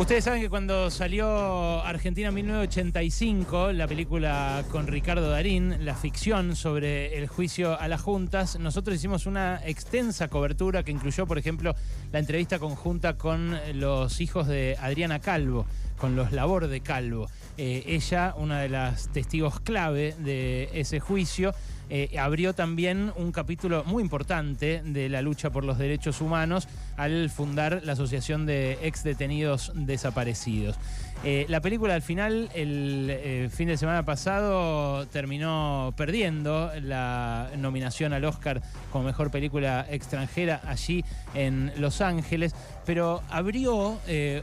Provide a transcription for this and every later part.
Ustedes saben que cuando salió Argentina 1985, la película con Ricardo Darín, la ficción sobre el juicio a las juntas, nosotros hicimos una extensa cobertura que incluyó, por ejemplo, la entrevista conjunta con los hijos de Adriana Calvo, con los labor de Calvo. Eh, ella, una de las testigos clave de ese juicio, eh, abrió también un capítulo muy importante de la lucha por los derechos humanos al fundar la Asociación de Ex Detenidos Desaparecidos. Eh, la película al final, el fin de semana pasado, terminó perdiendo la nominación al Oscar como mejor película extranjera allí en Los Ángeles, pero abrió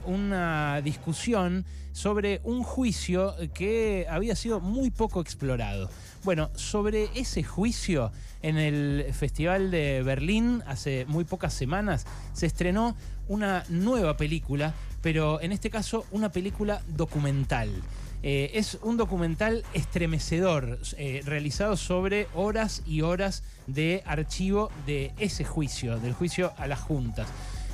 una discusión sobre un juicio que había sido muy poco explorado. Bueno, sobre ese juicio, en el Festival de Berlín, hace muy pocas semanas, se estrenó una nueva película, pero en este caso una película documental. Eh, es un documental estremecedor, eh, realizado sobre horas y horas de archivo de ese juicio, del juicio a las juntas.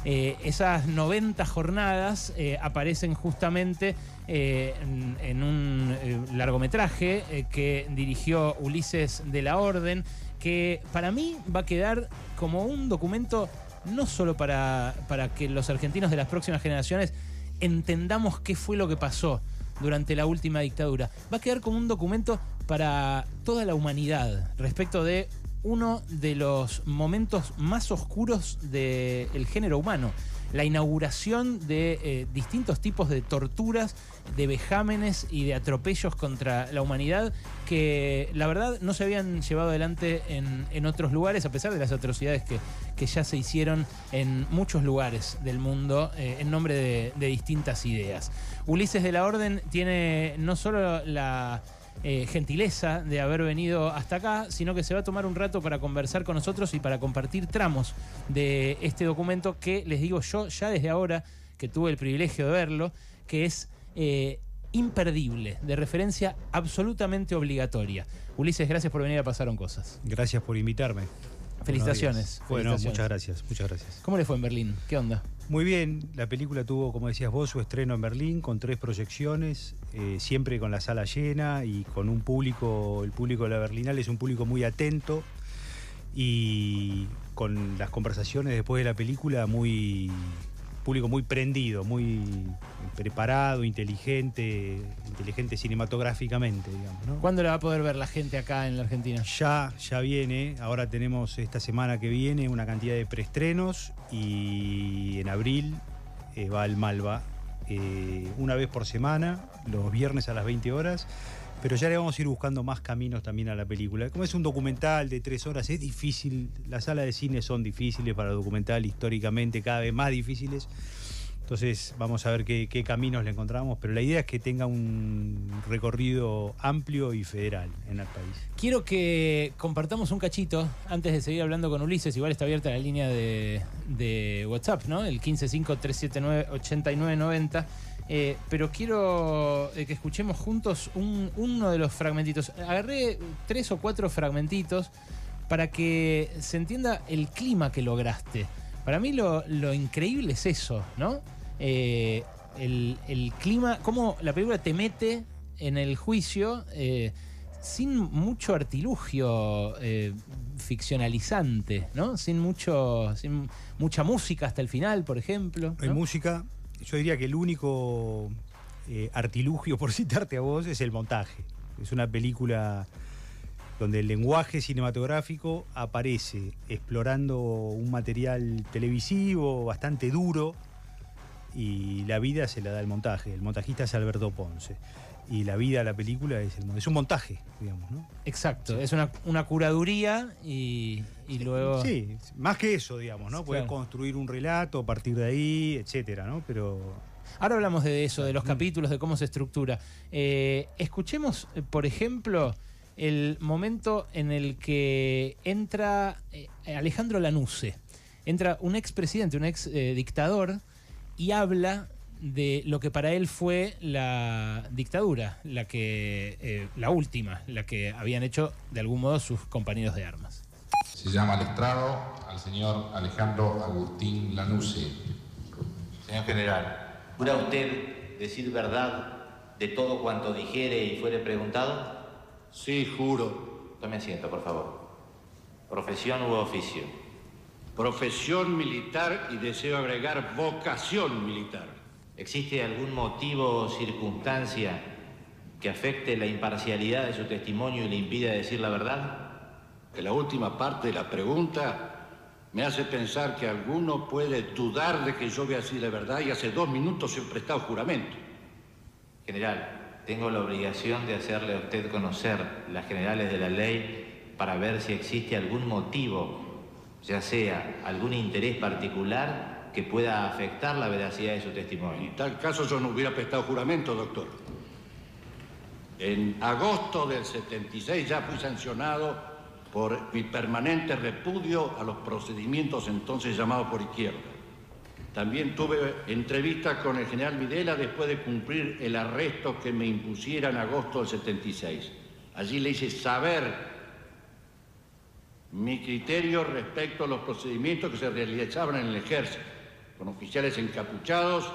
Eh, esas 90 jornadas eh, aparecen justamente eh, en, un largometraje que dirigió Ulises de la Orden, que para mí va a quedar como un documento no solo para, para que los argentinos de las próximas generaciones entendamos qué fue lo que pasó durante la última dictadura, va a quedar como un documento para toda la humanidad respecto de uno de los momentos más oscuros del género humano. La inauguración de eh, distintos tipos de torturas, de vejámenes y de atropellos contra la humanidad que la verdad no se habían llevado adelante en, otros lugares, a pesar de las atrocidades que, ya se hicieron en muchos lugares del mundo eh, en nombre de, de distintas ideas. Ulises de la Orden tiene no solo la eh, gentileza de haber venido hasta acá, sino que se va a tomar un rato para conversar con nosotros y para compartir tramos de este documento que les digo yo ya desde ahora que tuve el privilegio de verlo, que es eh, imperdible, de referencia absolutamente obligatoria. Ulises, gracias por venir a Pasaron Cosas. Gracias por invitarme. Felicitaciones. Bueno, muchas gracias, muchas gracias. ¿Cómo le fue en Berlín? ¿Qué onda? Muy bien, la película tuvo, como decías vos, su estreno en Berlín con tres proyecciones, eh, siempre con la sala llena y con un público, el público de la Berlinal es un público muy atento y con las conversaciones después de la película muy público muy prendido, muy preparado, inteligente, inteligente cinematográficamente, digamos. ¿no? ¿Cuándo la va a poder ver la gente acá en la Argentina? Ya, ya viene. Ahora tenemos esta semana que viene una cantidad de preestrenos y en abril eh, va al Malva eh, una vez por semana, los viernes a las 20 horas pero ya le vamos a ir buscando más caminos también a la película. Como es un documental de tres horas, es difícil, las salas de cine son difíciles para documental históricamente, cada vez más difíciles. Entonces vamos a ver qué, caminos le encontramos, pero la idea es que tenga un recorrido amplio y federal en el país. Quiero que compartamos un cachito antes de seguir hablando con Ulises, igual está abierta la línea de, de WhatsApp, ¿no? El 155-379-8990. Eh, pero quiero eh, que escuchemos juntos uno de los fragmentitos. Agarré tres o cuatro fragmentitos para que se entienda el clima que lograste. Para mí lo, increíble es eso, ¿no? Eh, el, clima, cómo la película te mete en el juicio sin mucho artilugio ficcionalizante, ¿no? Sin mucho, sin mucha música hasta el final, por ejemplo. Hay música, yo diría que el único eh, artilugio, por citarte a vos, es el montaje. Es una película donde el lenguaje cinematográfico aparece explorando un material televisivo bastante duro y la vida se la da el montaje. El montajista es Alberto Ponce. Y la vida de la película es, el, es un montaje, digamos, ¿no? Exacto, es una, curaduría y, luego... Sí, más que eso, digamos, ¿no? Puedes construir un relato a partir de ahí, etcétera, ¿no? Pero... Ahora hablamos de eso, de los capítulos, de cómo se estructura. Eh, escuchemos, eh, por ejemplo, el momento en el que entra eh, Alejandro Lanuse. Entra un expresidente, un ex dictador y habla de lo que para él fue la dictadura, la que eh, la última, la que habían hecho de algún modo sus compañeros de armas. Se llama al estrado al señor Alejandro Agustín Lanuse. Señor general, ¿Jura usted decir verdad de todo cuanto dijere y fuere preguntado? Sí, juro. Tome asiento, por favor. Profesión u oficio. Profesión militar y deseo agregar vocación militar. ¿Existe algún motivo o circunstancia que afecte la imparcialidad de su testimonio y le impida decir la verdad? En la última parte de la pregunta me hace pensar que alguno puede dudar de que yo vea así la verdad y hace dos minutos he prestado juramento. General, tengo la obligación de hacerle a usted conocer las generales de la ley para ver si existe algún motivo, ya sea algún interés particular que pueda afectar la veracidad de su testimonio. En tal caso yo no hubiera prestado juramento, doctor. En agosto del 76 ya fui sancionado por mi permanente repudio a los procedimientos entonces llamados por izquierda. También tuve entrevistas con el general Videla después de cumplir el arresto que me impusiera en agosto del 76. Allí le hice saber mi criterio respecto a los procedimientos que se realizaban en el ejército, con oficiales encapuchados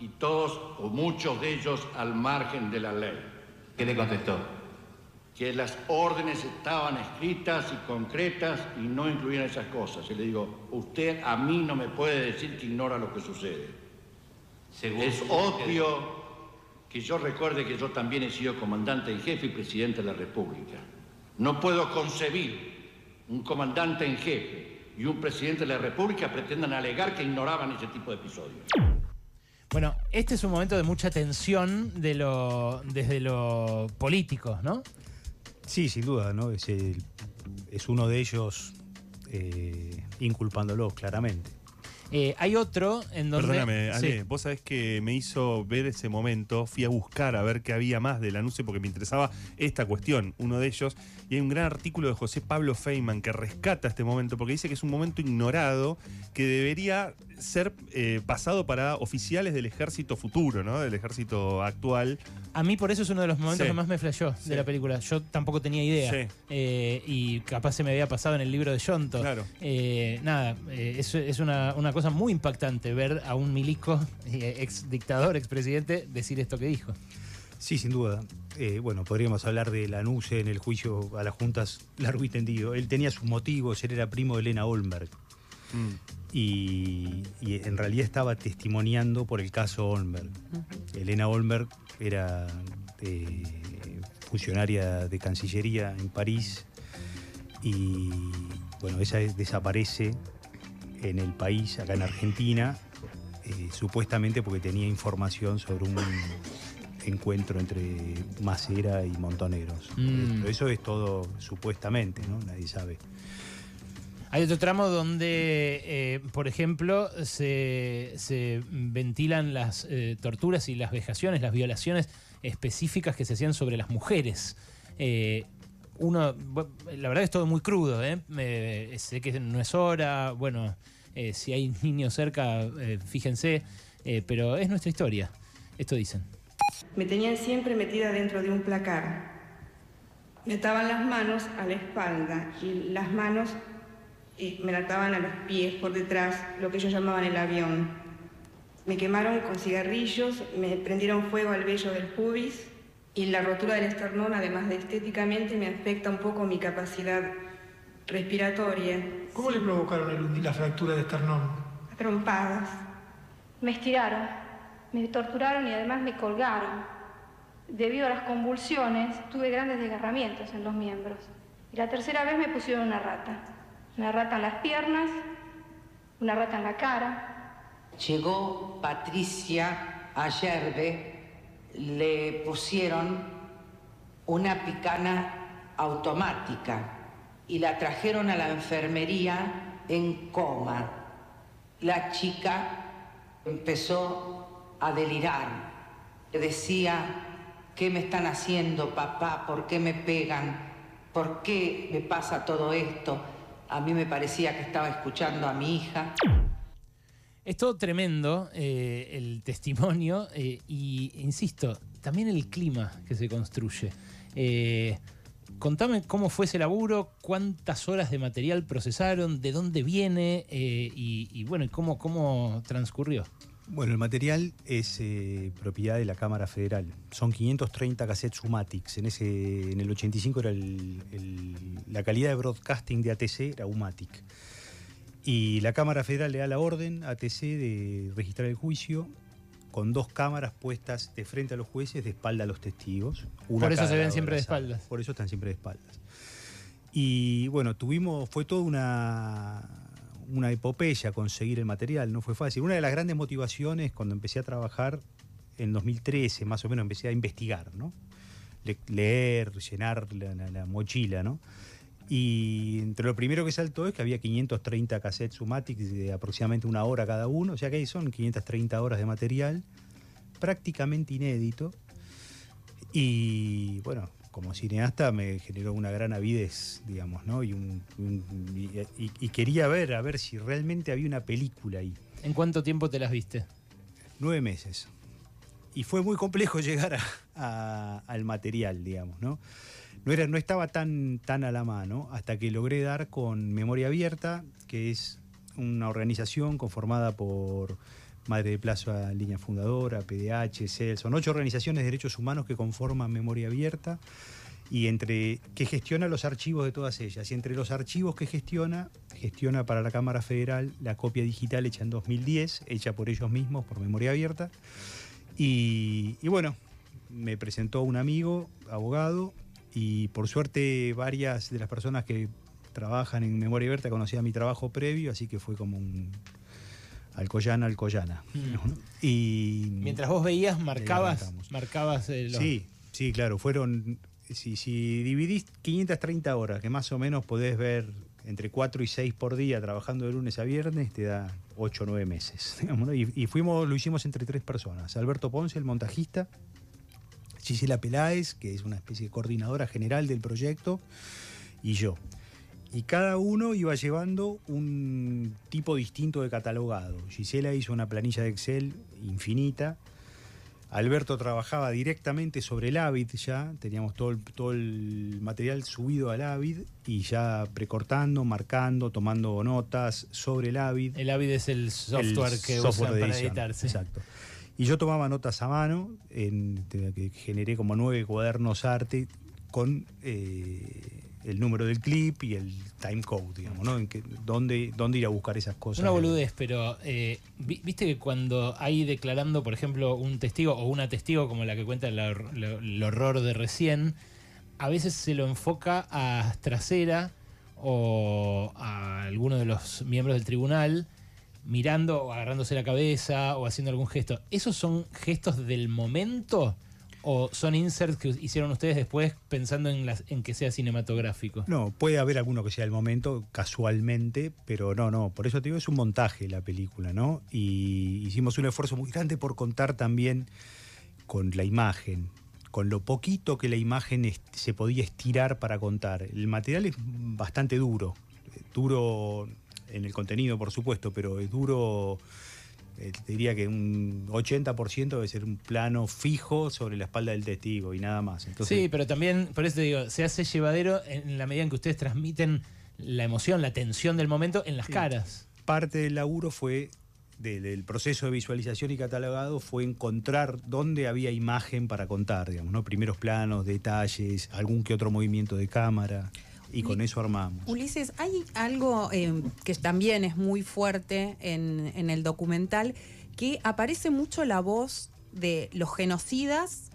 y todos o muchos de ellos al margen de la ley. ¿Qué le contestó? que las órdenes estaban escritas y concretas y no incluían esas cosas. Y le digo, usted a mí no me puede decir que ignora lo que sucede. es obvio que yo recuerde que yo también he sido comandante en jefe y presidente de la República. No puedo concebir un comandante en jefe y un presidente de la República pretendan alegar que ignoraban ese tipo de episodios. Bueno, este es un momento de mucha tensión de lo, desde lo político, ¿no? Sí, sin duda, ¿no? Es, es uno de ellos eh, inculpándolo claramente. Eh, hay otro en donde. Perdóname, Ale, vos sabés que me hizo ver ese momento, fui a buscar a ver qué había más del anuncio porque me interesaba esta cuestión, uno de ellos, y hay un gran artículo de José Pablo Feynman que rescata este momento porque dice que es un momento ignorado que debería ser eh, pasado para oficiales del ejército futuro, ¿no? Del ejército actual. A mí por eso es uno de los momentos que más me flashó de la película. Yo tampoco tenía idea. Eh, y capaz se me había pasado en el libro de Yonto. Claro. nada, es, es una, una cosa muy impactante ver a un milico, eh, ex dictador, ex presidente, decir esto que dijo. Sí, sin duda. Eh, bueno, podríamos hablar de Lanuse en el juicio a las juntas largo y tendido. Él tenía sus motivos, él era primo de Elena Olmberg. Mm. Y, en realidad estaba testimoniando por el caso Olmberg. Elena Olmberg era eh, funcionaria de Cancillería en París y bueno, ella desaparece en el país, acá en Argentina, eh, supuestamente porque tenía información sobre un encuentro entre Macera y Montoneros. Mm. Eso es todo supuestamente, ¿no? Nadie sabe. Hay otro tramo donde, eh, por ejemplo, se, ventilan las eh, torturas y las vejaciones, las violaciones específicas que se hacían sobre las mujeres uno, la verdad es todo muy crudo, ¿eh? sé que no es hora, bueno, eh, si hay niños cerca, eh, fíjense, pero es nuestra historia, esto dicen. Me tenían siempre metida dentro de un placar. Me ataban las manos a la espalda y las manos me ataban a los pies por detrás, lo que ellos llamaban el avión. Me quemaron con cigarrillos, me prendieron fuego al vello del pubis y la rotura del esternón, además de estéticamente, me afecta un poco mi capacidad respiratoria. ¿Cómo le provocaron la fractura de esternón? trompadas. Me estiraron, me torturaron y además me colgaron. Debido a las convulsiones, tuve grandes desgarramientos en los miembros. Y la tercera vez me pusieron una rata. Una rata en las piernas, una rata en la cara. Llegó Patricia Ayerbe le pusieron una picana automática y la trajeron a la enfermería en coma. La chica empezó a delirar. Decía, ¿qué me están haciendo, papá? ¿Por qué me pegan? ¿Por qué me pasa todo esto? A mí me parecía que estaba escuchando a mi hija. Es todo tremendo eh, el testimonio eh, y, insisto, también el clima que se construye. Eh, contame cómo fue ese laburo, cuántas horas de material procesaron, de dónde viene y, bueno, cómo, cómo transcurrió. Bueno, el material es eh, propiedad de la Cámara Federal. Son 530 cassettes Umatix. En, ese, en el 85 era el- el- la calidad de broadcasting de ATC era Umatic. Y la Cámara Federal le da la orden a ATC de registrar el juicio con dos cámaras puestas de frente a los jueces, de espalda a los testigos. una Por eso se ven siempre de espaldas. Por eso están siempre de espaldas. Y bueno, tuvimos, fue toda una, una epopeya conseguir el material, no fue fácil. Una de las grandes motivaciones cuando empecé a trabajar en 2013, más o menos, empecé a investigar, ¿no? Le- leer, llenar la, la- la mochila, ¿no? Y entre lo primero que saltó es que había 530 cassettes Sumatic de aproximadamente una hora cada uno, o sea que ahí son 530 horas de material, prácticamente inédito. Y bueno, como cineasta me generó una gran avidez, digamos, ¿no? Y, un- un- y- y- y quería ver, a ver si realmente había una película ahí. ¿En cuánto tiempo te las viste? Nueve meses. Y fue muy complejo llegar a- a- al material, digamos, ¿no? No, era, no estaba tan, tan a la mano hasta que logré dar con Memoria Abierta, que es una organización conformada por Madre de Plaza Línea Fundadora, PDH, CEL, son ocho organizaciones de derechos humanos que conforman Memoria Abierta y entre que gestiona los archivos de todas ellas. Y entre los archivos que gestiona, gestiona para la Cámara Federal la copia digital hecha en 2010, hecha por ellos mismos, por Memoria Abierta. Y, y bueno, me presentó un amigo, abogado, y por suerte varias de las personas que trabajan en Memoria Abierta conocían mi trabajo previo, así que fue como un Alcoyana, Alcoyana. Mm. Y Mientras vos veías, marcabas, arrancamos. marcabas eh, los- Sí, sí, claro, fueron, si, si dividís 530 horas, que más o menos podés ver entre 4 y 6 por día trabajando de lunes a viernes, te da 8 o 9 meses. digamos, ¿no? y, y fuimos, lo hicimos entre tres personas. Alberto Ponce, el montajista, Gisela Peláez, que es una especie de coordinadora general del proyecto, y yo. Y cada uno iba llevando un tipo distinto de catalogado. Gisela hizo una planilla de Excel infinita. Alberto trabajaba directamente sobre el Avid ya, teníamos todo el, todo el material subido al Avid y ya precortando, marcando, tomando notas sobre el Avid. El Avid es el software El que software usan para editarse. Exacto. Y yo tomaba notas a mano, en, que generé como nueve cuadernos arte con eh, el número del clip y el time code, digamos, ¿no? En que, dónde, dónde ir a buscar esas cosas. Una boludez, pero eh, vi- viste que cuando hay declarando, por ejemplo, un testigo o una testigo como la que cuenta el, el horror de recién, a veces se lo enfoca a trasera o a alguno de los miembros del tribunal mirando o agarrándose la cabeza o haciendo algún gesto. ¿Esos son gestos del momento o son inserts que hicieron ustedes después pensando en, en que sea cinematográfico? No, puede haber alguno que sea el momento, casualmente, pero no, no. Por eso te digo, es un montaje la película, ¿no? Y hicimos un esfuerzo muy grande por contar también con la imagen, con lo poquito que la imagen se podía estirar para contar. El material es bastante duro, duro en el contenido, por supuesto, pero es duro. Eh, te diría que un 80% debe ser un plano fijo sobre la espalda del testigo y nada más. Entonces, sí, pero también, por eso te digo, se hace llevadero en la medida en que ustedes transmiten la emoción, la tensión del momento en las Sí. caras. parte del laburo fue, de- del proceso de visualización y catalogado, fue encontrar dónde había imagen para contar, digamos, ¿no? Primeros planos, detalles, algún que otro movimiento de cámara, y con eso armamos. Ulises, hay algo eh, que también es muy fuerte en, en el documental, que aparece mucho la voz de los genocidas,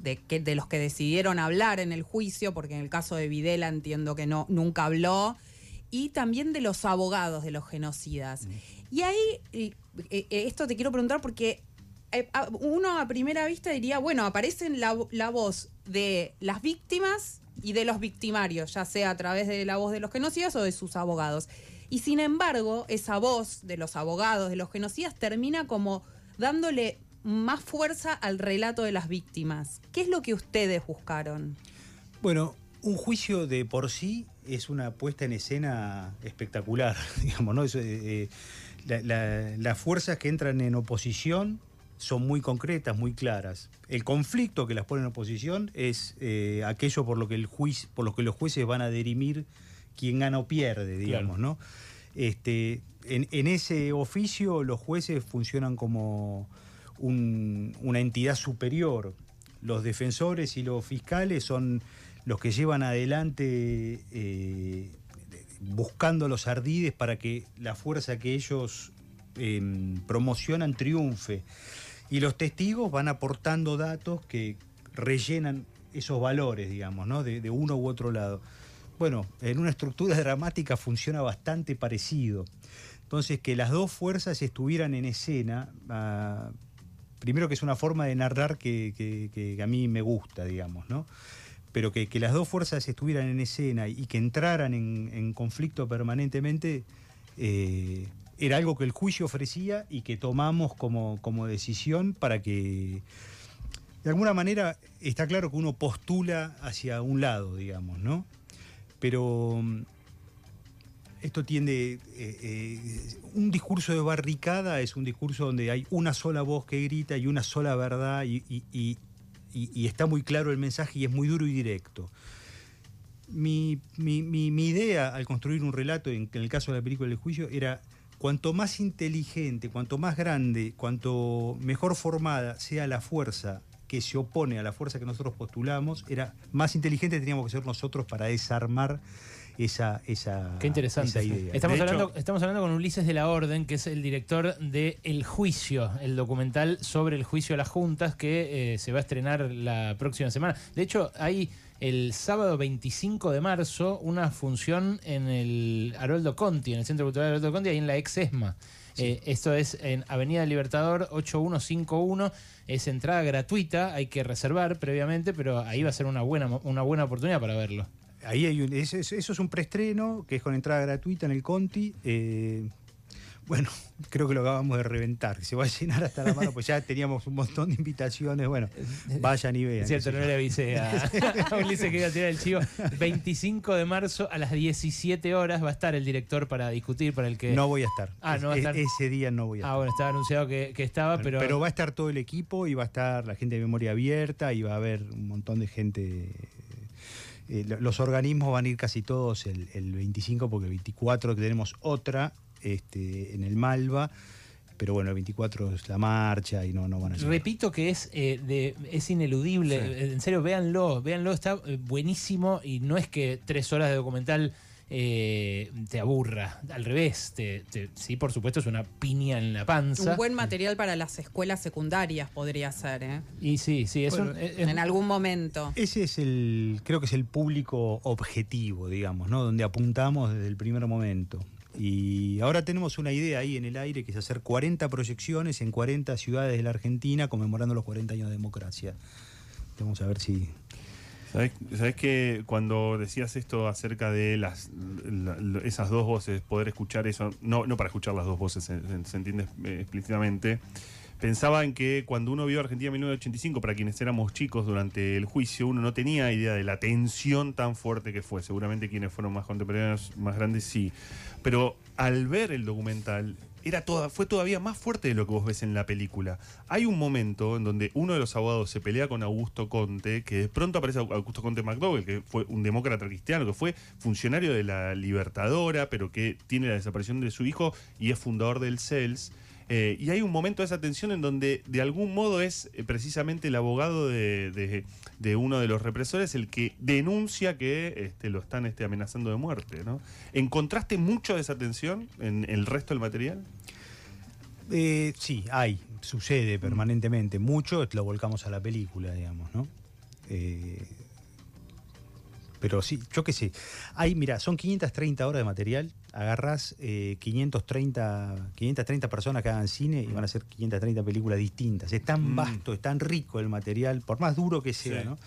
de, que, de los que decidieron hablar en el juicio, porque en el caso de Videla entiendo que no, nunca habló, y también de los abogados de los genocidas. Y ahí, eh, eh, esto te quiero preguntar porque eh, uno a primera vista diría, bueno, aparece la, la voz de las víctimas y de los victimarios, ya sea a través de la voz de los genocidas o de sus abogados. Y sin embargo, esa voz de los abogados de los genocidas termina como dándole más fuerza al relato de las víctimas. ¿Qué es lo que ustedes buscaron? Bueno, un juicio de por sí es una puesta en escena espectacular, digamos, ¿no? Eso, eh, eh, la- las fuerzas que entran en oposición son muy concretas, muy claras. El conflicto que las pone en oposición es eh, aquello por lo que el juicio, por lo que los jueces van a dirimir quién gana o pierde, digamos, ¿no? Este, en, en ese oficio los jueces funcionan como un- una entidad superior. Los defensores y los fiscales son los que llevan adelante eh, buscando los ardides para que la fuerza que ellos eh, promocionan triunfe. Y los testigos van aportando datos que rellenan esos valores, digamos, ¿no? de, de uno u otro lado. Bueno, en una estructura dramática funciona bastante parecido. Entonces, que las dos fuerzas estuvieran en escena, ah, primero que es una forma de narrar que, a mí me gusta, digamos, ¿no? Pero que, las dos fuerzas estuvieran en escena y que entraran en, en conflicto permanentemente, eh, era algo que el juicio ofrecía y que tomamos como, como decisión para que, de alguna manera, está claro que uno postula hacia un lado, digamos, ¿no? Pero mm, esto tiende. eh, eh, un discurso de barricada es un discurso donde hay una sola voz que grita y una sola verdad, y, y- está muy claro el mensaje y es muy duro y directo. Mi, mi- mi- idea al construir un relato, en, en el caso de la película del juicio, era cuanto más inteligente, cuanto más grande, cuanto mejor formada sea la fuerza que se opone a la fuerza que nosotros postulamos, era más inteligente teníamos que ser nosotros para desarmar esa, esa, Qué interesante. esa idea. Estamos De hecho- hablando, estamos hablando con Ulises de la Orden, que es el director de El Juicio, el documental sobre el juicio a las juntas que eh, se va a estrenar la próxima semana. De hecho, hay el sábado 25 de marzo una función en el Haroldo Conti, en el Centro Cultural Haroldo Conti, ahí en la ex ESMA. Eh, esto es en Avenida Libertador 8151. Es entrada gratuita, hay que reservar previamente, pero ahí va a ser una buena, una buena oportunidad para verlo. Ahí hay un, eso, eso- eso es un preestreno que es con entrada gratuita en el Conti. eh, bueno, creo que lo acabamos de reventar, que se va a llenar hasta la mano, pues ya teníamos un montón de invitaciones. Bueno, vayan y vean. Es cierto, no le avisé a, a Ulises que iba a tirar el chivo. 25 de marzo a las 17 horas va a estar el director para discutir, para el que... No voy a estar. Ah, no va a Es- estar. Ese día no voy a estar. Ah, bueno, estaba anunciado que, que estaba, pero... pero, va a estar todo el equipo y va a estar la gente de memoria abierta y va a haber un montón de gente. eh, lo- los organismos van a ir casi todos el, el 25 porque el 24 tenemos otra este, en el Malva, pero bueno, el 24 es la marcha y no, no van a llegar. Repito que es, eh, de, es ineludible. En serio, véanlo, véanlo, está buenísimo y no es que tres horas de documental eh, te aburra. Al revés, te, te- sí, por supuesto, es una piña en la panza. Un buen material para las escuelas secundarias podría ser, ¿eh? Y sí, sí, es Bueno, un... es- es- En algún momento. Ese es el, creo que es el público objetivo, digamos, ¿no? Donde apuntamos desde el primer momento. Y ahora tenemos una idea ahí en el aire que es hacer 40 proyecciones en 40 ciudades de la Argentina conmemorando los 40 años de democracia. Vamos a ver si... ¿Sabes, que cuando decías esto acerca de las la- la- esas dos voces, poder escuchar eso, no, no para escuchar las dos voces, se, entiende eh, explícitamente, pensaba en que cuando uno vio Argentina 1985, para quienes éramos chicos durante el juicio, uno no tenía idea de la tensión tan fuerte que fue. Seguramente quienes fueron más contemporáneos, más grandes, sí. Pero al ver el documental, era toda, fue todavía más fuerte de lo que vos ves en la película. Hay un momento en donde uno de los abogados se pelea con Augusto Conte, que de pronto aparece Augusto Conte McDowell, que fue un demócrata cristiano, que fue funcionario de la Libertadora, pero que tiene la desaparición de su hijo y es fundador del CELS. Eh, y hay un momento de esa tensión en donde de algún modo es eh, precisamente el abogado de, uno de los represores el que denuncia que este, lo están este, amenazando de muerte. ¿no? ¿Encontraste mucho de esa tensión en el resto del material? Eh, sí, hay, sucede permanentemente. Mucho lo volcamos a la película, digamos, ¿no? Pero sí, yo qué sé. Hay, mira, son 530 horas de material. Agarras eh, 530, 530 personas que hagan cine y van a hacer 530 películas distintas. Es tan Mm. vasto, es tan rico el material, por más duro que sea, Sí. ¿no?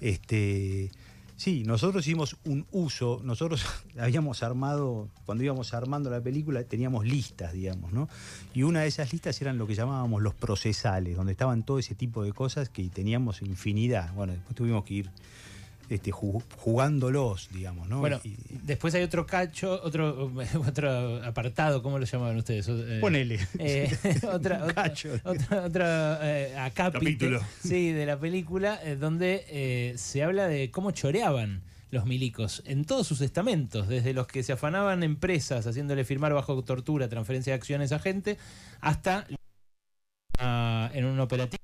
Este, sí, nosotros hicimos un uso, nosotros habíamos armado, cuando íbamos armando la película, teníamos listas, digamos, ¿no? Y una de esas listas eran lo que llamábamos los procesales, donde estaban todo ese tipo de cosas que teníamos infinidad. Bueno, después tuvimos que ir este, ju- jugándolos, digamos, ¿no? Bueno, Y- después hay otro cacho, otro, otro apartado, ¿cómo lo llamaban ustedes? Eh, Ponele. eh, otra, cacho. otra, otra, eh, Capítulo. sí, de la película, donde se habla de cómo choreaban los milicos, en todos sus estamentos, desde los que se afanaban empresas haciéndole firmar bajo tortura transferencia de acciones a gente, hasta ah, en un operativo.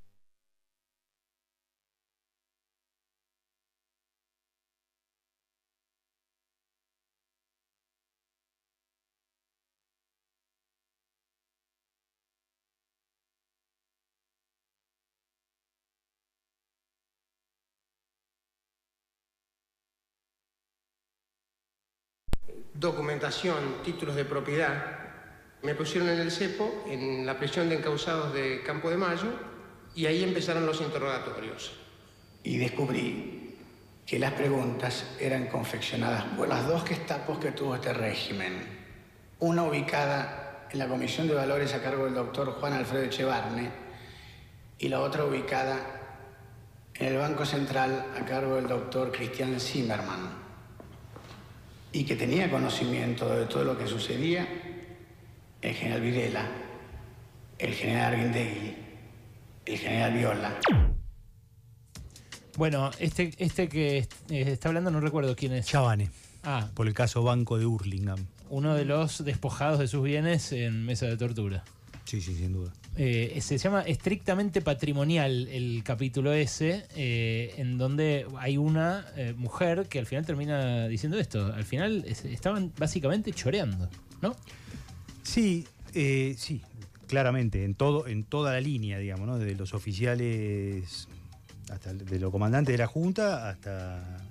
Documentación, títulos de propiedad, me pusieron en el cepo, en la prisión de encausados de Campo de Mayo, y ahí empezaron los interrogatorios. Y descubrí que las preguntas eran confeccionadas por las dos gestapos que tuvo este régimen. Una ubicada en la Comisión de Valores a cargo del doctor Juan Alfredo Echevarne y la otra ubicada en el Banco Central a cargo del doctor Cristian Zimmerman y que tenía conocimiento de todo lo que sucedía el general Videla, el general Arguindegui, el general Viola. Bueno, este, este que eh, está hablando no recuerdo quién es. Chavane, Ah, por el caso Banco de Hurlingham. uno de los despojados de sus bienes en mesa de tortura. Sí, sí, sin duda. Eh, se llama estrictamente patrimonial el capítulo ese, eh, en donde hay una eh, mujer que al final termina diciendo esto. Al final es- estaban básicamente choreando, ¿no? Sí, sí, claramente, en todo, en toda la línea, digamos, ¿no? Desde los oficiales hasta de los comandantes de la Junta hasta,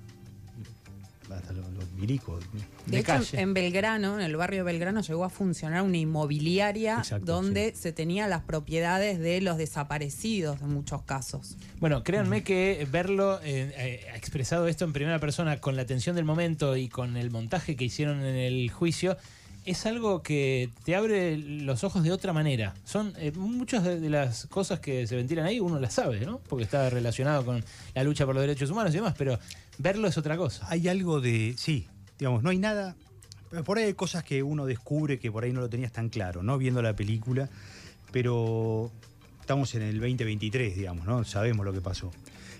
hasta los, los milicos. De, hecho, en Belgrano, en el barrio de Belgrano, llegó a funcionar una inmobiliaria Exacto, donde se tenían las propiedades de los desaparecidos en muchos casos. Bueno, créanme que verlo eh, eh, expresado esto en primera persona con la tensión del momento y con el montaje que hicieron en el juicio es algo que te abre los ojos de otra manera. Son eh, muchas de, las cosas que se ventilan ahí, uno las sabe, ¿no? Porque está relacionado con la lucha por los derechos humanos y demás, pero verlo es otra cosa. Hay algo de, sí, digamos, no hay nada, por ahí hay cosas que uno descubre que por ahí no lo tenías tan claro, ¿no? Viendo la película, pero estamos en el 2023, digamos, ¿no? Sabemos lo que pasó.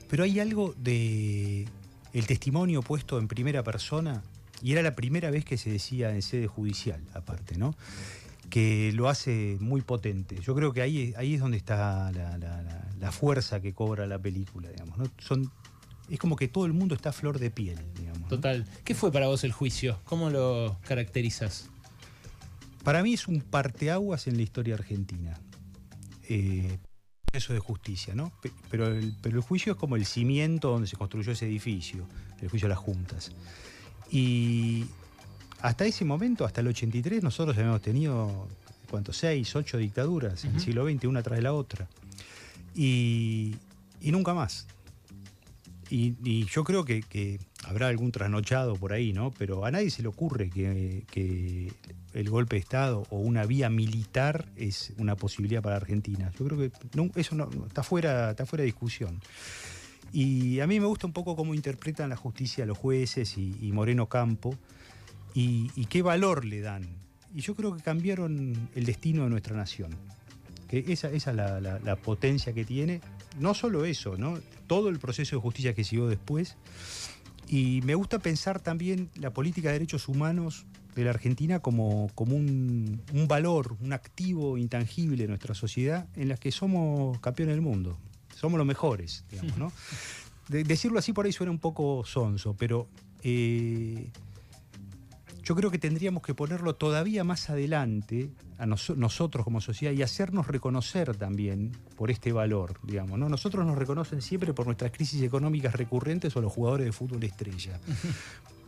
Pero hay algo de el testimonio puesto en primera persona, y era la primera vez que se decía en sede judicial, aparte, ¿no? que lo hace muy potente. Yo creo que ahí, ahí es donde está la, la- fuerza que cobra la película, digamos. ¿no? Son, es como que todo el mundo está a flor de piel, digamos. ¿no? Total. ¿Qué fue para vos el juicio? ¿Cómo lo caracterizas? Para mí es un parteaguas en la historia argentina. Eh, eso de justicia, ¿no? Pe- Pero el, pero el juicio es como el cimiento donde se construyó ese edificio, el juicio de las juntas. Y hasta ese momento, hasta el 83, nosotros habíamos tenido, ¿cuántos? Seis, ocho dictaduras en el siglo XX, una tras la otra. Y, y nunca más. Y, y yo creo que, que habrá algún trasnochado por ahí, ¿no? Pero a nadie se le ocurre que, que el golpe de Estado o una vía militar es una posibilidad para Argentina. Yo creo que no- eso no- está, fuera, está fuera de discusión. Y a mí me gusta un poco cómo interpretan la justicia los jueces y, Moreno Campo y, qué valor le dan. Y yo creo que cambiaron el destino de nuestra nación. Que esa, es la potencia que tiene. No solo eso, ¿no? Todo el proceso de justicia que siguió después. Y me gusta pensar también la política de derechos humanos de la Argentina como, como un, un valor, un activo intangible de nuestra sociedad en la que somos campeones del mundo. Somos los mejores, digamos, ¿no? De- decirlo así por ahí suena un poco sonso, pero eh, yo creo que tendríamos que ponerlo todavía más adelante a noso- nosotros como sociedad y hacernos reconocer también por este valor, digamos, ¿no? Nosotros nos reconocen siempre por nuestras crisis económicas recurrentes o los jugadores de fútbol estrella.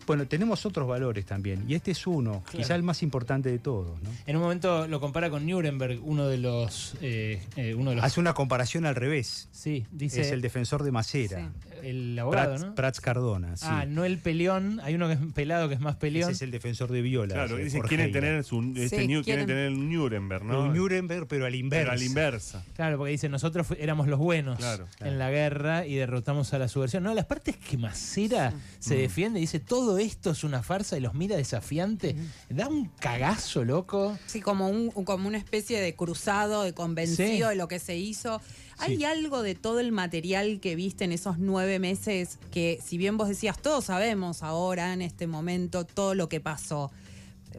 Bueno, tenemos otros valores también, y este es uno, Claro. quizá el más importante de todos, ¿no? En un momento lo compara con Nuremberg, uno de los. eh, eh, uno de los Hace una comparación al revés. Sí, dice. es el defensor de Macera. El abogado, Prats, ¿no? Prats Cardona, sí. Ah, no el peleón. Hay uno que es pelado que es más peleón. Ese es el defensor de Viola. Claro, dicen Jorge quieren tener, su, este Sí, New- quieren quieren- tener un Nuremberg, ¿no? Un Nuremberg, pero a la inversa. Pero a la inversa. Claro, porque dice, nosotros éramos los buenos Claro. en la guerra y derrotamos a la subversión. No, las partes que Macera se Mm. defiende, dice, todo todo esto es una farsa y los mira desafiante. Da un cagazo, loco. Sí, como, un, como una especie de cruzado, de convencido Sí. de lo que se hizo. ¿Hay Sí. algo de todo el material que viste en esos nueve meses que, si bien vos decías, todos sabemos ahora, en este momento, todo lo que pasó,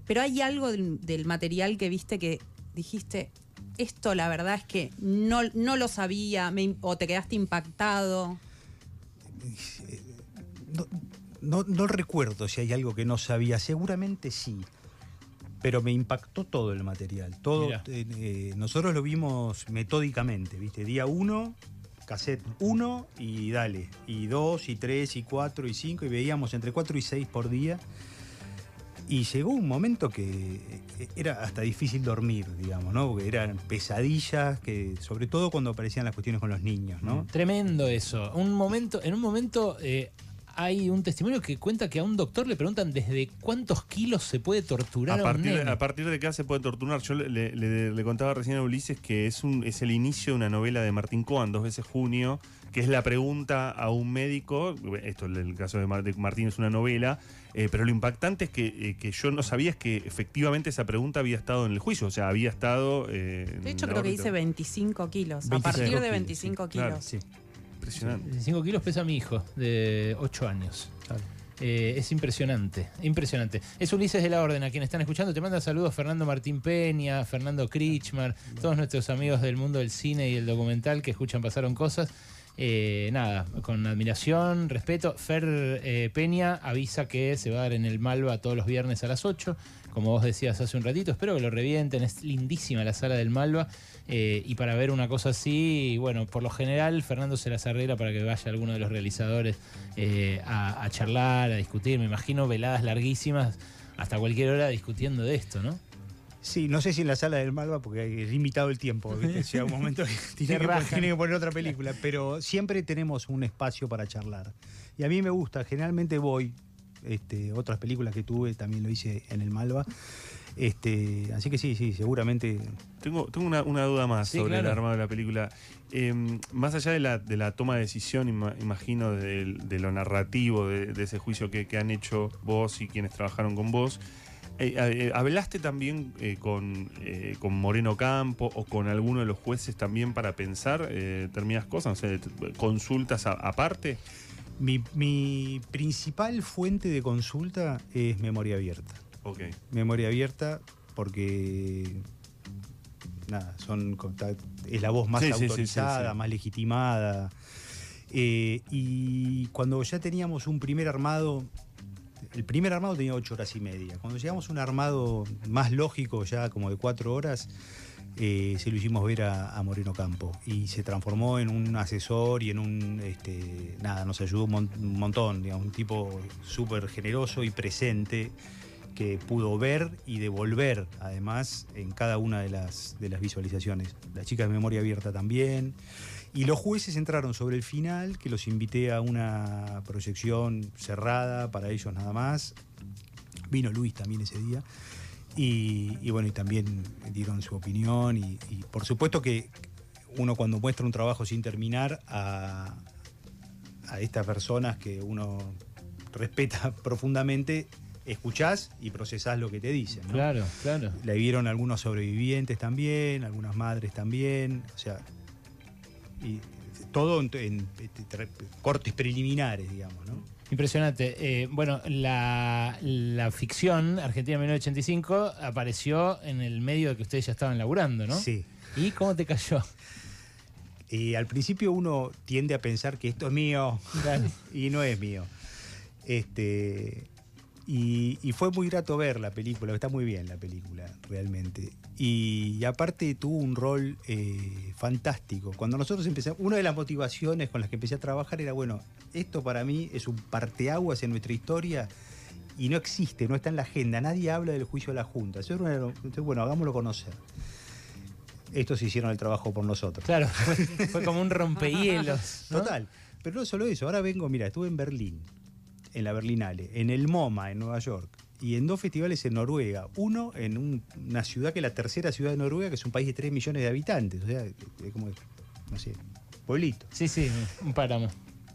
pero hay algo del, del material que viste que dijiste, esto la verdad es que no, no lo sabía, me o te quedaste impactado? No, no recuerdo si hay algo que no sabía, seguramente sí. Pero me impactó todo el material. Todo, eh, eh, nosotros lo vimos metódicamente, ¿viste? Día uno, cassette uno y dale. Y dos, y tres, y cuatro, y cinco, y veíamos entre cuatro y seis por día. Y llegó un momento que eh, era hasta difícil dormir, digamos, ¿no? Porque eran pesadillas, que, sobre todo cuando aparecían las cuestiones con los niños, ¿no? Tremendo eso. Un momento, en un momento eh, hay un testimonio que cuenta que a un doctor le preguntan desde cuántos kilos se puede torturar A a, un nene. a partir de qué se puede torturar. Yo le, le- le contaba recién a Ulises que es, un, es el inicio de una novela de Martín Coan, dos veces junio, que es la pregunta a un médico. Esto, el caso de Mar- de Martín es una novela, eh, pero lo impactante es que, eh, que yo no sabía es que efectivamente esa pregunta había estado en el juicio, o sea, había estado. eh, De hecho, creo que dice 25 kilos. a 25 partir de kilos, 25 sí, claro, kilos. Sí. Impresionante. 5 kilos pesa mi hijo de 8 años. Eh, es impresionante, impresionante. Es Ulises de la Orden, a quien están escuchando. Te manda saludos Fernando Martín Peña, Fernando Krichmar, todos nuestros amigos del mundo del cine y el documental que escuchan Pasaron Cosas. Eh, nada, con admiración, respeto. Fer eh, Peña avisa que se va a dar en el Malva todos los viernes a las 8. Como vos decías hace un ratito, espero que lo revienten. Es lindísima la sala del Malva. Eh, y para ver una cosa así, bueno, por lo general Fernando se las arregla para que vaya alguno de los realizadores eh, a, a charlar, a discutir. Me imagino veladas larguísimas hasta cualquier hora discutiendo de esto, ¿no? Sí, no sé si en la sala del Malva, porque es limitado el tiempo. ¿viste? Llega un momento que tiene, que, rajan. tiene que poner otra película, pero siempre tenemos un espacio para charlar. Y a mí me gusta, generalmente voy, este, otras películas que tuve también lo hice en el Malva. Este, así que sí, sí, seguramente. Tengo, tengo una, una duda más Sí, sobre el armado de la película. Eh, más allá de la, de la toma de decisión, ima- imagino, de, de lo narrativo de, de ese juicio que, que han hecho vos y quienes trabajaron con vos, eh, eh, ¿hablaste también eh, con, eh, con Moreno Campo o con alguno de los jueces también para pensar eh, determinadas cosas? O sea, consultas aparte. Mi, mi principal fuente de consulta es memoria abierta. Ok. Memoria abierta porque nada, son es la voz más Sí, autorizada, sí. más legitimada. Eh, y cuando ya teníamos un primer armado, el primer armado tenía ocho horas y media. Cuando llegamos a un armado más lógico, ya como de cuatro horas, eh, se lo hicimos ver a, a Moreno Campo. Y se transformó en un asesor y en un. Este, nada, nos ayudó un, mon- un montón. digamos, un tipo súper generoso y presente que pudo ver y devolver, además, en cada una de las, de las visualizaciones. La chica de memoria abierta también. Y los jueces entraron sobre el final, que los invité a una proyección cerrada para ellos nada más. Vino Luis también ese día. Y, y bueno, y también dieron su opinión. Y, y por supuesto que uno cuando muestra un trabajo sin terminar a, a estas personas que uno respeta profundamente, escuchás y procesás lo que te dicen. ¿no? Claro, claro. La vieron algunos sobrevivientes también, algunas madres también, o sea, y todo en, en- en cortes preliminares, digamos, ¿no? Impresionante. Eh, bueno, la, la ficción Argentina 1985 apareció en el medio de que ustedes ya estaban laburando, ¿no? Sí. ¿Y cómo te cayó? Y al principio uno tiende a pensar que esto es mío y no es mío. Este, y, y fue muy grato ver la película, está muy bien la película, realmente. Y, y aparte tuvo un rol eh, fantástico. Cuando nosotros empezamos, una de las motivaciones con las que empecé a trabajar era, bueno, esto para mí es un parteaguas en nuestra historia y no existe, no está en la agenda, nadie habla del juicio de la Junta. Eso era una de lo- entonces, bueno, hagámoslo conocer. Estos hicieron el trabajo por nosotros. Claro, fue, fue como un rompehielos. ¿no? Total. Pero no solo eso, ahora vengo, mira, estuve en Berlín, en la Berlinale, en el MoMA, en Nueva York, y en dos festivales en Noruega. Uno en un- una ciudad que es la tercera ciudad de Noruega, que es un país de 3 millones de habitantes. O sea, es como, no sé, pueblito. Sí, sí, un páramo.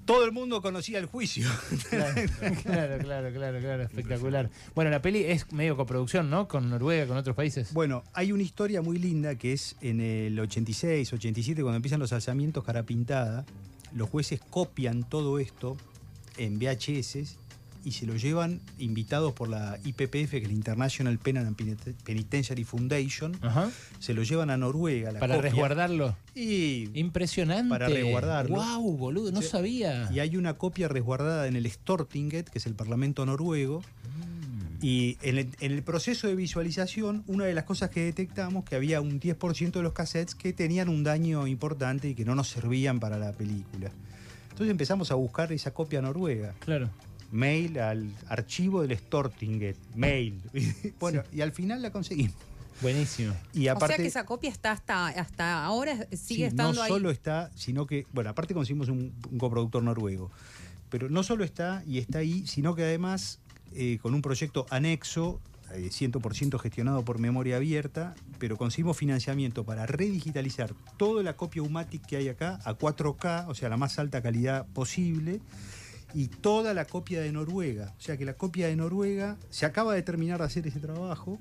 todo el mundo conocía el juicio. Claro, claro, claro, claro, claro, espectacular. Bueno, la peli es medio coproducción, ¿no? Con Noruega, con otros países. Bueno, hay una historia muy linda que es en el 86, 87, cuando empiezan los alzamientos cara pintada, los jueces copian todo esto en VHS y se lo llevan invitados por la IPPF, que es la International Penal and Penit- Penitentiary Foundation, Ajá. se lo llevan a Noruega. La Para copia, resguardarlo. Y Impresionante. Para resguardarlo. Wow, boludo, no Sí. sabía. Y hay una copia resguardada en el Stortinget, que es el Parlamento noruego. Y en el, en el proceso de visualización, una de las cosas que detectamos que había un 10% de los cassettes que tenían un daño importante y que no nos servían para la película. Entonces empezamos a buscar esa copia noruega. Claro. Mail al archivo del Stortinget. Mail. bueno, y al final la conseguimos. Buenísimo. Y aparte, o sea que esa copia está hasta, hasta ahora, sigue Sí, estando no ahí. solo está, sino que, bueno, aparte conseguimos un, un coproductor noruego, pero no solo está y está ahí, sino que además eh, con un proyecto anexo, eh, 100% gestionado por memoria abierta, pero conseguimos financiamiento para redigitalizar toda la copia UMATIC que hay acá a 4K, o sea, la más alta calidad posible. Y toda la copia de Noruega. O sea que la copia de Noruega se acaba de terminar de hacer ese trabajo.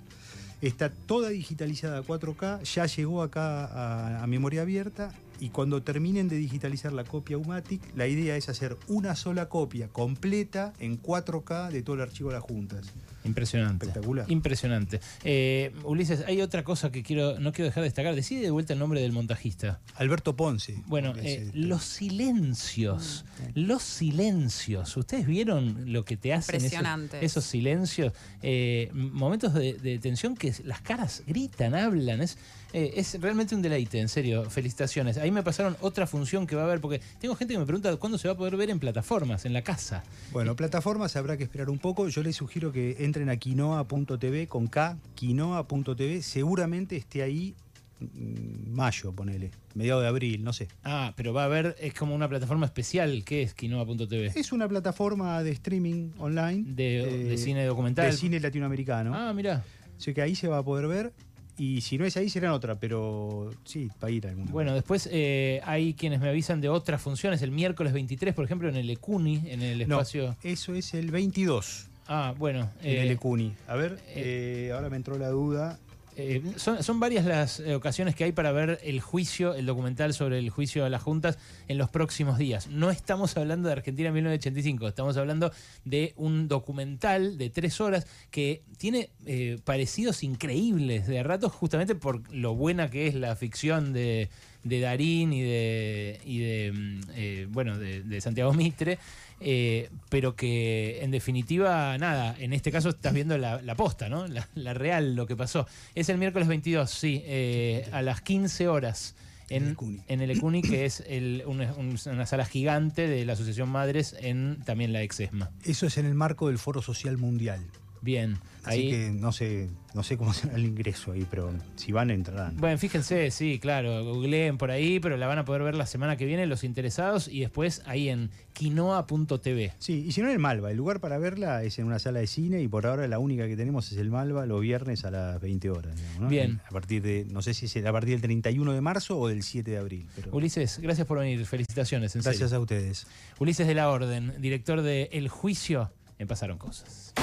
Está toda digitalizada a 4K, ya llegó acá a, a memoria abierta y cuando terminen de digitalizar la copia UMATIC, la idea es hacer una sola copia completa en 4K de todo el archivo de las juntas. Impresionante. Espectacular. Impresionante. Eh, Ulises, hay otra cosa que quiero, no quiero dejar de destacar. Decide de vuelta el nombre del montajista. Alberto Ponce. Bueno, eh, este, los silencios. Los silencios. ¿Ustedes vieron lo que te hacen esos, esos silencios? Eh, momentos de, de tensión que las caras gritan, hablan. Es, eh, es realmente un deleite, en serio. Felicitaciones. Ahí me pasaron otra función que va a haber, porque tengo gente que me pregunta cuándo se va a poder ver en plataformas, en la casa. Bueno, plataformas habrá que esperar un poco. Yo les sugiero que entren a quinoa.tv con K, quinoa.tv. Seguramente esté ahí mm, mayo, ponele, mediado de abril, no sé. Ah, pero va a haber, es como una plataforma especial. ¿Qué es Quinoa.tv? Es una plataforma de streaming online. De, de eh, cine documental. De cine latinoamericano. Ah, mirá. Así que ahí se va a poder ver. Y si no es ahí, será en otra, pero sí, va a ir alguna. Bueno, después eh, hay quienes me avisan de otras funciones. El miércoles 23, por ejemplo, en el Ecuni, en el No, espacio. eso es el 22 Ah, bueno. en eh, el Ecuni. A ver, eh, ahora me entró la duda. eh, son, son varias las eh, ocasiones que hay para ver el juicio, el documental sobre el juicio a las juntas en los próximos días. No estamos hablando de Argentina 1985, estamos hablando de un documental de tres horas que tiene eh, parecidos increíbles de ratos, justamente por lo buena que es la ficción de, de Darín y de, y de mm, eh, bueno, de, de Santiago Mitre. eh, pero que en definitiva, nada, en este caso estás viendo la, la posta, ¿no? La, la real, lo que pasó. Es el miércoles 22, sí, eh, a las 15 horas. En, en el Ecuni, que es el- una, un- una sala gigante de la Asociación Madres en también la ex ESMA. Eso es en el marco del Foro Social Mundial. Bien, Así ahí. que no sé, no sé cómo será el ingreso ahí, pero si van, entrarán. Bueno, fíjense, sí, claro, googleen por ahí, pero la van a poder ver la semana que viene los interesados y después ahí en quinoa.tv. Sí, y si no en el Malva, el lugar para verla es en una sala de cine y por ahora la única que tenemos es el Malva los viernes a las 20 horas. digamos, ¿no? Bien. A partir de, no sé si es a partir del 31 de marzo o del 7 de abril. pero- Ulises, gracias por venir, felicitaciones. En Gracias serio. a ustedes. Ulises de la Orden, director de El Juicio, en Pasaron Cosas.